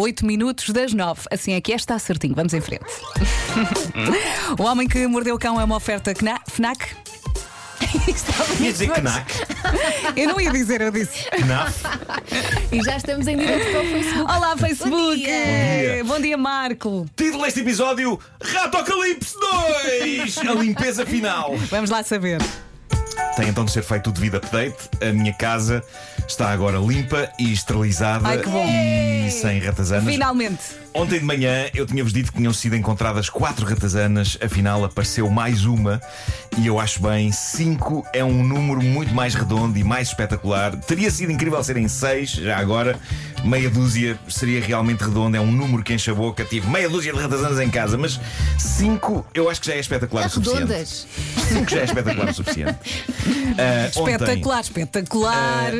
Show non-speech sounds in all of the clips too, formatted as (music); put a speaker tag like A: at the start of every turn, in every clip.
A: 8 minutos das 9. Assim é que é, está certinho. Vamos em frente. (laughs) o Homem que Mordeu o Cão é uma oferta Kna- FNAC. (laughs)
B: Ia dizer Knack,
A: Eu não ia dizer, eu disse.
B: Knaf.
C: E já estamos em direto para o Facebook.
A: Olá, Facebook!
C: Bom dia.
A: Bom dia, Marco.
B: Título deste episódio: Ratocalipse 2 A limpeza final.
A: Vamos lá saber.
B: Tem então de ser feito o devido update. A minha casa está agora limpa e esterilizada
A: Ai, que bom.
B: e sem ratazanas.
A: Finalmente.
B: Ontem de manhã eu tinha-vos dito que tinham sido encontradas quatro ratazanas, afinal apareceu mais uma e eu acho bem, cinco é um número muito mais redondo e mais espetacular. Teria sido incrível serem seis, já agora, meia dúzia seria realmente redondo, é um número que enche a boca. Tive meia dúzia de ratazanas em casa, mas cinco eu acho que já é espetacular o suficiente.
C: Redondas.
B: Cinco já é espetacular o suficiente. (laughs) Ah, ontem-
A: Espetacular, espetacular.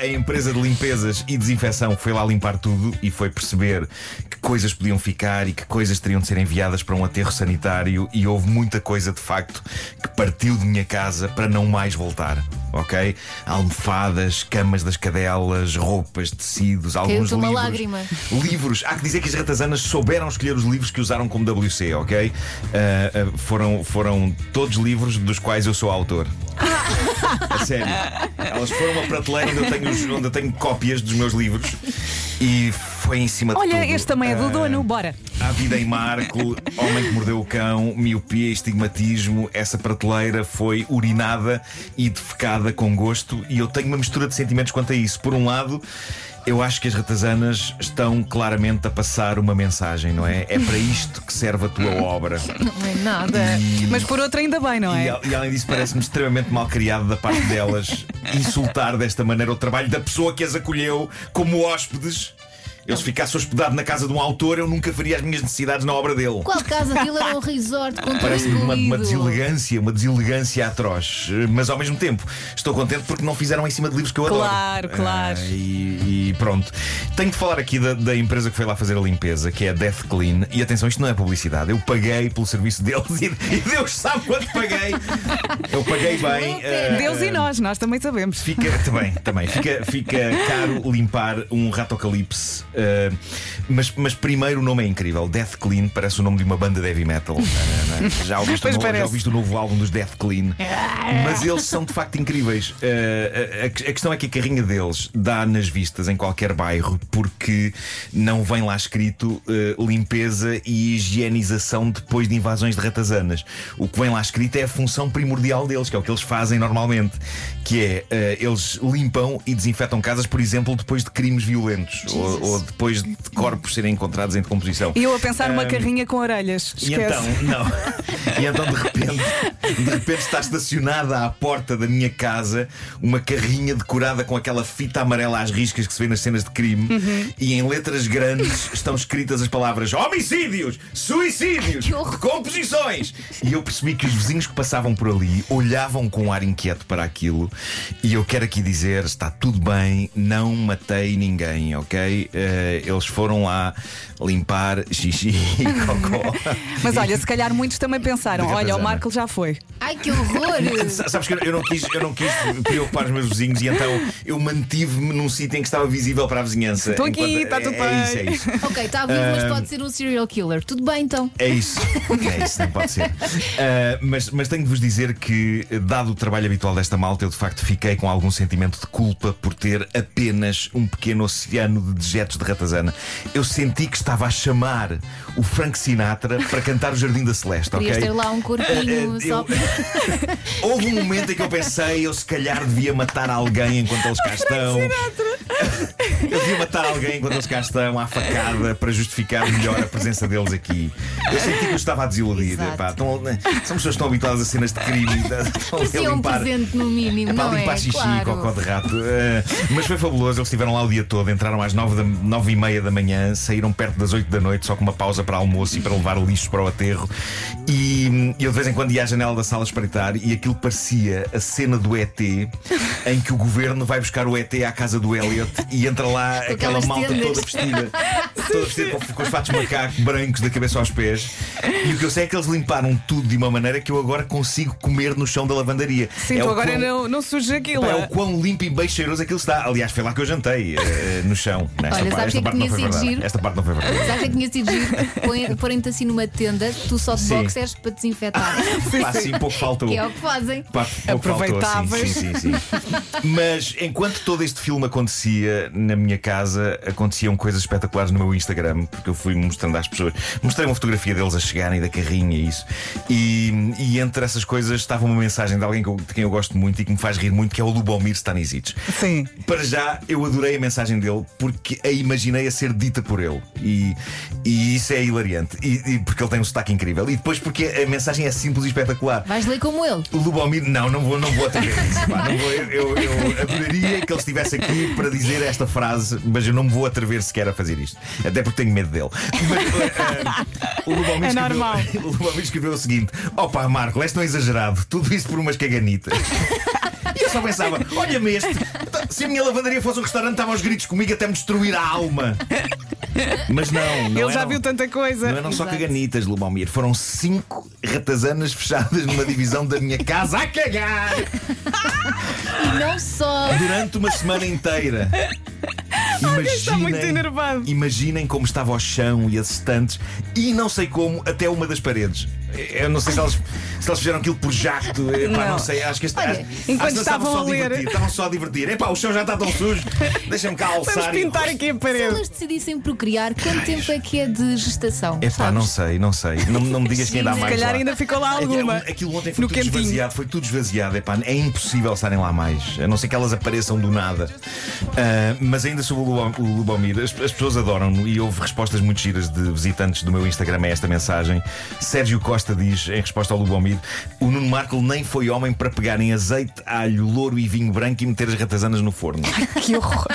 B: a empresa de limpezas e desinfecção foi lá limpar tudo e foi perceber que coisas podiam ficar e que coisas teriam de ser enviadas para um aterro sanitário e houve muita coisa de facto que partiu de minha casa para não mais voltar. Ok? Almofadas, camas das cadelas, roupas, tecidos, alguns livros.
C: lágrima.
B: Livros. Há que dizer que as ratazanas souberam escolher os livros que usaram como WC, ok? Ah, ah, foram, foram todos livros dos quais eu sou autor. (laughs) A sério. Elas foram uma prateleira onde eu tenho, onde eu tenho cópias dos meus livros e foi em cima de
A: Olha,
B: tudo.
A: este também é do
B: Ah,
A: dono, bora.
B: A vida em Marco, (laughs) Homem que Mordeu o Cão, Miopia e Estigmatismo. Essa prateleira foi urinada e defecada com gosto e eu tenho uma mistura de sentimentos quanto a isso. Por um lado, eu acho que as ratazanas estão claramente a passar uma mensagem, não é? É para isto que serve a tua obra.
C: Não é nada.
A: Mas por outra ainda bem, não
B: E,
A: é?
B: al- e além disso, parece-me extremamente mal criado da parte delas (laughs) insultar desta maneira o trabalho da pessoa que as acolheu como hóspedes. Eu, se ficasse hospedado na casa de um autor, eu nunca faria as minhas necessidades na obra dele.
C: Qual casa? Aquilo era um resort com
B: Parece-me uma, uma deselegância, uma deselegância atroz. Mas ao mesmo tempo, estou contente porque não fizeram em cima de livros que eu adoro.
A: Claro, claro.
B: Ah, e, e pronto. Tenho de falar aqui da, da empresa que foi lá fazer a limpeza, que é a Death Clean. E atenção, isto não é publicidade. Eu paguei pelo serviço deles (laughs) e, e Deus sabe quanto paguei. Eu paguei bem. ah,
A: Deus e nós, nós também sabemos.
B: Fica, também, também. Fica, fica caro limpar um ratocalipse. Uh, mas, mas primeiro o nome é incrível. Death Clean parece o nome de uma banda de heavy metal. Não é? já, ouviste o novo, já ouviste o novo álbum dos Death Clean. (laughs) Mas eles são de facto incríveis. Uh, a, a questão é que a carrinha deles dá nas vistas em qualquer bairro porque não vem lá escrito uh, limpeza e higienização depois de invasões de ratazanas. O que vem lá escrito é a função primordial deles, que é o que eles fazem normalmente, que é eles limpam e desinfetam casas, por exemplo, depois de crimes violentos ou, ou depois de corpos serem encontrados em decomposição.
A: E eu a pensar numa
B: Ahm,
A: carrinha com orelhas.
B: E
A: Esquece.
B: então, não. E então de repente, de repente está estacionada à porta da minha casa uma carrinha decorada com aquela fita amarela às riscas que se vê nas cenas de crime
A: Uhum.
B: e em letras grandes estão escritas as palavras homicídios, suicídios, decomposições. E eu percebi que os vizinhos que passavam por ali olhavam com um ar inquieto para aquilo e eu quero aqui dizer, está tudo bem, não matei ninguém, ok? Eh, eles foram lá limpar xixi e (laughs) cocó.
A: Mas olha, se calhar muitos também pensaram: olha, o. Marco já foi.
C: Ai, que horror! (laughs)
B: Sabes que eu- eu não quis, eu não quis preocupar os meus vizinhos e então eu mantive-me num sítio em que estava visível para a vizinhança.
A: Estou aqui,
B: Enquanto-
A: está tudo
B: é, é isso, é
A: bem.
B: isso. (laughs)
C: ok, está vivo, mas pode ser um serial killer. Tudo bem então.
B: É isso, é isso, não pode ser. Ah, mas, mas tenho de vos dizer que, dado o trabalho habitual desta malta, eu de facto fiquei com algum sentimento de culpa por ter apenas um pequeno oceano de dejetos de ratazana. Eu senti que estava a chamar o Frank Sinatra para cantar o Jardim da Celeste, ok?
C: Querias ter lá um corpinho
B: ah, (laughs)
C: só.
B: eu- (laughs) Houve um momento em que eu pensei, eu se calhar devia matar alguém enquanto eles (laughs) cá estão. Eu devia matar alguém enquanto eles cá estão à facada para justificar melhor a presença deles aqui. Eu senti que eu estava a desiludir. Estão- são pessoas que estão habituadas a cenas de crime. Estão a
C: Parecia um
B: limpar.
C: presente no mínimo, não
B: limpar
C: é?
B: xixi
C: claro.
B: e cocó de rato. Eh, mas foi fabuloso, eles estiveram lá o dia todo, entraram às nove, da, nove e meia da manhã, saíram perto das oito da noite, só com uma pausa para almoço e para levar lixos para o aterro. E eu de vez em quando ia à janela da sala espreitar e aquilo parecia a cena do ET em que o governo vai buscar o ET à casa do Elliot e entra lá aquela malta
C: tendas.
B: toda vestida, (laughs) toda vestida com, com os fatos de macaco brancos da cabeça aos pés. E o que eu sei é que eles limparam tudo de uma maneira que eu agora consigo comer no chão da lavandaria.
A: Sim,
B: é
A: tu agora
B: quão-
A: não, não sujas aquilo.
B: Pá, é
A: é?
B: o quão limpo e bem cheiroso aquilo está. Aliás, foi lá que eu jantei, eh, no chão. Esta,
C: Olha,
B: pa-
C: sabes
B: esta
C: o que é que
B: parte não
C: tinha
B: foi
C: sido
B: verdade.
C: giro?
B: Esta parte não foi verdade.
C: Sabes que tinha sido giro? Porem-te assim numa tenda, tu só de
B: Sim.
C: boxers para desinfetar. (laughs)
B: Pá, sim, pouco faltou.
C: que é o que fazem.
B: Pá, pouco faltou,
A: Aproveitáveis.
B: sim, sim, sim, sim. Mas enquanto todo este filme acontecia na minha casa, aconteciam coisas espetaculares no meu Instagram, porque eu fui mostrando às pessoas. Mostrei uma fotografia deles a chegarem da carrinha e isso. E, e entre essas coisas estava uma mensagem de alguém que eu- de quem eu gosto muito e que me faz rir muito, que é o Lubomir Stanisic.
A: Sim.
B: Para já, eu adorei a mensagem dele porque a imaginei a ser dita por ele. E, e isso é hilariante. E, e porque ele tem um sotaque incrível. E depois porque a mensagem é simples e espetacular.
C: Vais ler como ele.
B: O Lubomir, não, não vou, não vou atrever a (laughs) isso. pá, não vou, eu, eu, eu adoraria que ele estivesse aqui para dizer esta frase, mas eu não me vou atrever sequer a fazer isto. Até porque tenho medo dele. Mas, eh, o Lubomir
A: É
B: escreveu-
A: normal. (laughs)
B: O Lubomir escreveu o seguinte: Opa, Marco, és tão exagerado, tudo isso por umas caganitas. E eu só pensava, olha-me este, se a minha lavandaria fosse um restaurante, estava aos gritos comigo até me destruir a alma. Mas não, não
A: Ele já
B: eram-
A: viu tanta coisa.
B: não eram só
C: Exato.
B: caganitas, Lubomir. Foram cinco ratazanas fechadas numa divisão da minha casa a cagar
C: E não só.
B: durante uma semana inteira.
A: Está muito enervado.
B: imaginem como estava o chão e as estantes e não sei como até uma das paredes. Eu não sei se elas, se elas fizeram aquilo por jacto. Epá, não.
A: Não.
B: sei. Acho que este,
C: Olha,
B: acho-
A: enquanto
B: acho que
A: estavam
B: só
A: a ler-
B: divertir, Estavam só a divertir. Epá, o chão já está tão sujo. (laughs) Deixa-me cá
A: Vamos
B: alçar. e-
A: pintar aqui a
C: Se
A: parede.
C: elas decidissem procriar, quanto tempo é que é de gestação?
B: Epá,
C: sabes?
B: não sei, não sei. Não, não me digas quem dá
C: Se
B: mais.
A: Se calhar
B: lá.
A: ainda ficou lá alguma.
B: Aquilo, ontem foi
A: no
B: tudo
A: cantinho.
B: esvaziado, foi tudo esvaziado. Epá, é impossível estarem lá mais, a não ser que elas apareçam do nada. Ah, mas ainda sobre o Lubomir, as, as pessoas adoram-no e houve respostas muito giras de visitantes do meu Instagram a esta mensagem. Sérgio Costa diz, em resposta ao Lubomir, o Nuno Marco nem foi homem para pegar em azeite, alho, louro e vinho branco e meter as ratazanas no forno.
A: Que horror.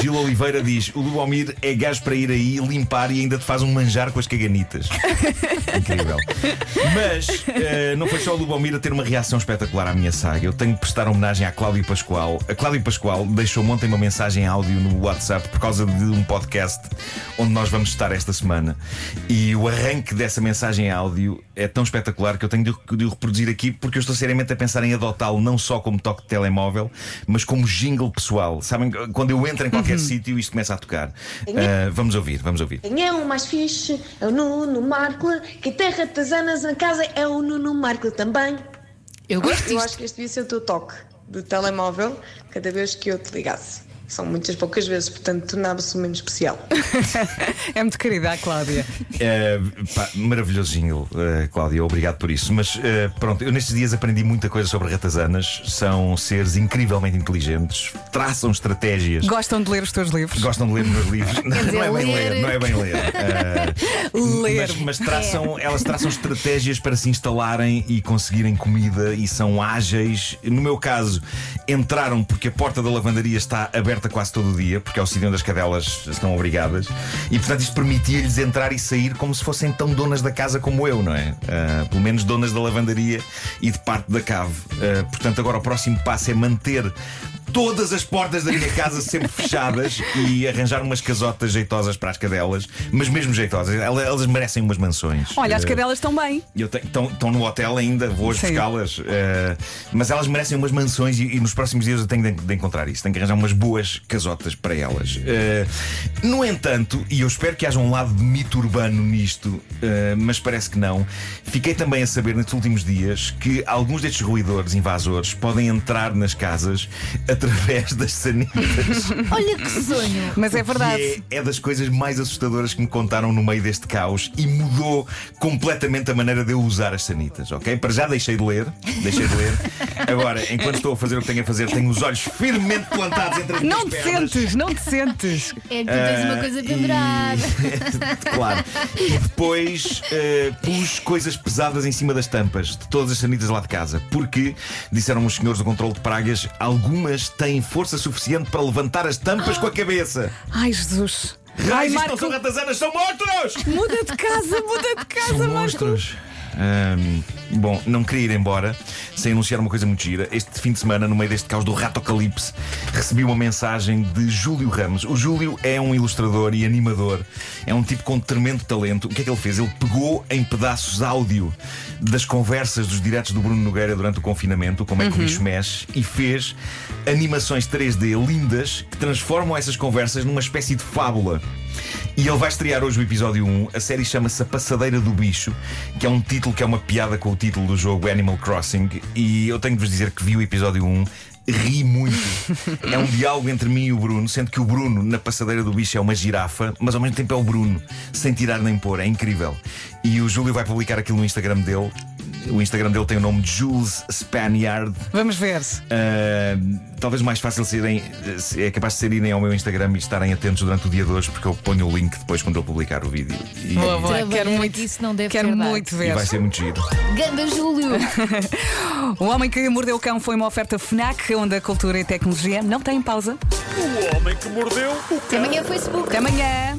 B: Gil Oliveira diz: o Lubomir é gajo para ir aí limpar e ainda te faz um manjar com as caganitas. Incrível. Mas eh, não foi só o Lubomir a ter uma reação espetacular à minha saga. Eu tenho de prestar homenagem à Cláudia Pascoal. A Cláudia Pascoal deixou-me ontem uma mensagem em áudio no WhatsApp por causa de um podcast onde nós vamos estar esta semana. E o arranque dessa mensagem em áudio é tão espetacular que eu tenho de, de reproduzir aqui porque eu estou seriamente a pensar em adotá-lo não só como toque de telemóvel, mas como jingle pessoal. Sabem, quando eu entro em qualquer sítio, isto começa a tocar. Ah, vamos ouvir, vamos ouvir.
D: Quem é o mais fixe é o Nuno Marco. Quem tem ratazanas na casa é o Nuno Marco também.
C: Eu gosto
D: Eu
C: disto.
D: acho que este devia ser o teu toque de telemóvel cada vez que eu te ligasse. São muitas poucas vezes, portanto tornava-se menos especial. (laughs)
A: É muito querida a Cláudia.
B: É, pá, maravilhoso jingle, eh, Cláudia, obrigado por isso. Mas eh, pronto, eu nestes dias aprendi muita coisa sobre ratazanas. São seres incrivelmente inteligentes, traçam estratégias.
A: Gostam de ler os teus livros?
B: Gostam de ler meus (laughs) livros. Não,
C: dizer,
B: não é bem
C: ler.
B: ler, não é bem ler. Eh, (laughs)
A: Ler.
B: Mas, mas traçam, elas traçam estratégias para se instalarem e conseguirem comida e são ágeis. No meu caso, entraram porque a porta da lavandaria está aberta quase todo o dia, porque é o sítio onde as cadelas estão obrigadas. E portanto isto permitia-lhes entrar e sair como se fossem tão donas da casa como eu, não é? Ah, pelo menos donas da lavandaria e de parte da cave. Ah, portanto, agora o próximo passo é manter. Todas as portas da minha casa sempre fechadas e arranjar umas casotas jeitosas para as cadelas, mas mesmo jeitosas. Elas, elas merecem umas mansões.
A: Olha, as
B: Eh,
A: cadelas estão bem.
B: Estão no hotel ainda, vou hoje buscá-las. eh, mas elas merecem umas mansões e, e nos próximos dias eu tenho de, de encontrar isso. Tenho que arranjar umas boas casotas para elas. Eh, no entanto, e eu espero que haja um lado de mito urbano nisto, eh, mas parece que não, fiquei também a saber nestes últimos dias que alguns destes ruidores invasores podem entrar nas casas através das sanitas. (laughs)
C: Olha que sonho.
A: Mas é verdade.
B: É, é das coisas mais assustadoras que me contaram no meio deste caos e mudou completamente a maneira de eu usar as sanitas, ok? Para já deixei de ler, deixei de ler. Agora, enquanto estou a fazer o que tenho a fazer, tenho os olhos firmemente plantados entre as
A: Não te
B: pernas.
A: sentes, não te sentes.
C: É que tu tens uma
B: Ah,
C: coisa
B: e-
C: pendurada. (laughs)
B: claro. E depois eh, pus coisas pesadas em cima das tampas de todas as sanitas lá de casa, porque, disseram os senhores do controle de pragas, algumas têm força suficiente para levantar as tampas com a cabeça.
A: Ai, Jesus. Ai,
B: Raios, isto não
A: Marco,
B: são ratazanas, são monstros!
A: muda de casa, muda de casa,
B: São
A: Marco.
B: monstros. Ahm, Bom, não queria ir embora sem anunciar uma coisa muito gira. Este fim de semana, no meio deste caos do Ratocalipse, recebi uma mensagem de Júlio Ramos. O Júlio é um ilustrador e animador, é um tipo com tremendo talento. O que é que ele fez? Ele pegou em pedaços áudio das conversas dos diretos do Bruno Nogueira durante o confinamento, como é que o bicho mexe, e fez animações 3D lindas que transformam essas conversas numa espécie de fábula. E ele vai estrear hoje o episódio 1. A série chama-se A Passadeira do Bicho, que é um título que é uma piada com o título do jogo Animal Crossing. E eu tenho de vos dizer que vi o episódio 1. Ri muito. (laughs) É um diálogo entre mim e o Bruno, sendo que o Bruno, na passadeira do bicho, é uma girafa, mas ao mesmo tempo é o Bruno, sem tirar nem pôr. É incrível. E o Júlio vai publicar aquilo no Instagram dele. O Instagram dele tem o nome de Jules Spaniard.
A: Vamos ver.
B: Uh, talvez mais fácil serem, é capaz de ser irem ao meu Instagram e estarem atentos durante o dia de hoje, porque eu ponho o link depois quando ele publicar o vídeo. E,
A: Boa, boa. Quero muito,
C: isso não deve
A: quero
C: dado.
A: muito
B: e
A: ver.
B: vai ser muito giro.
C: Ganda Júlio! (laughs)
A: O Homem que Mordeu o Cão foi uma oferta FNAC, onde a cultura e tecnologia não têm pausa.
E: O homem que mordeu o
C: Até
E: cão.
C: amanhã, Facebook.
A: Até amanhã.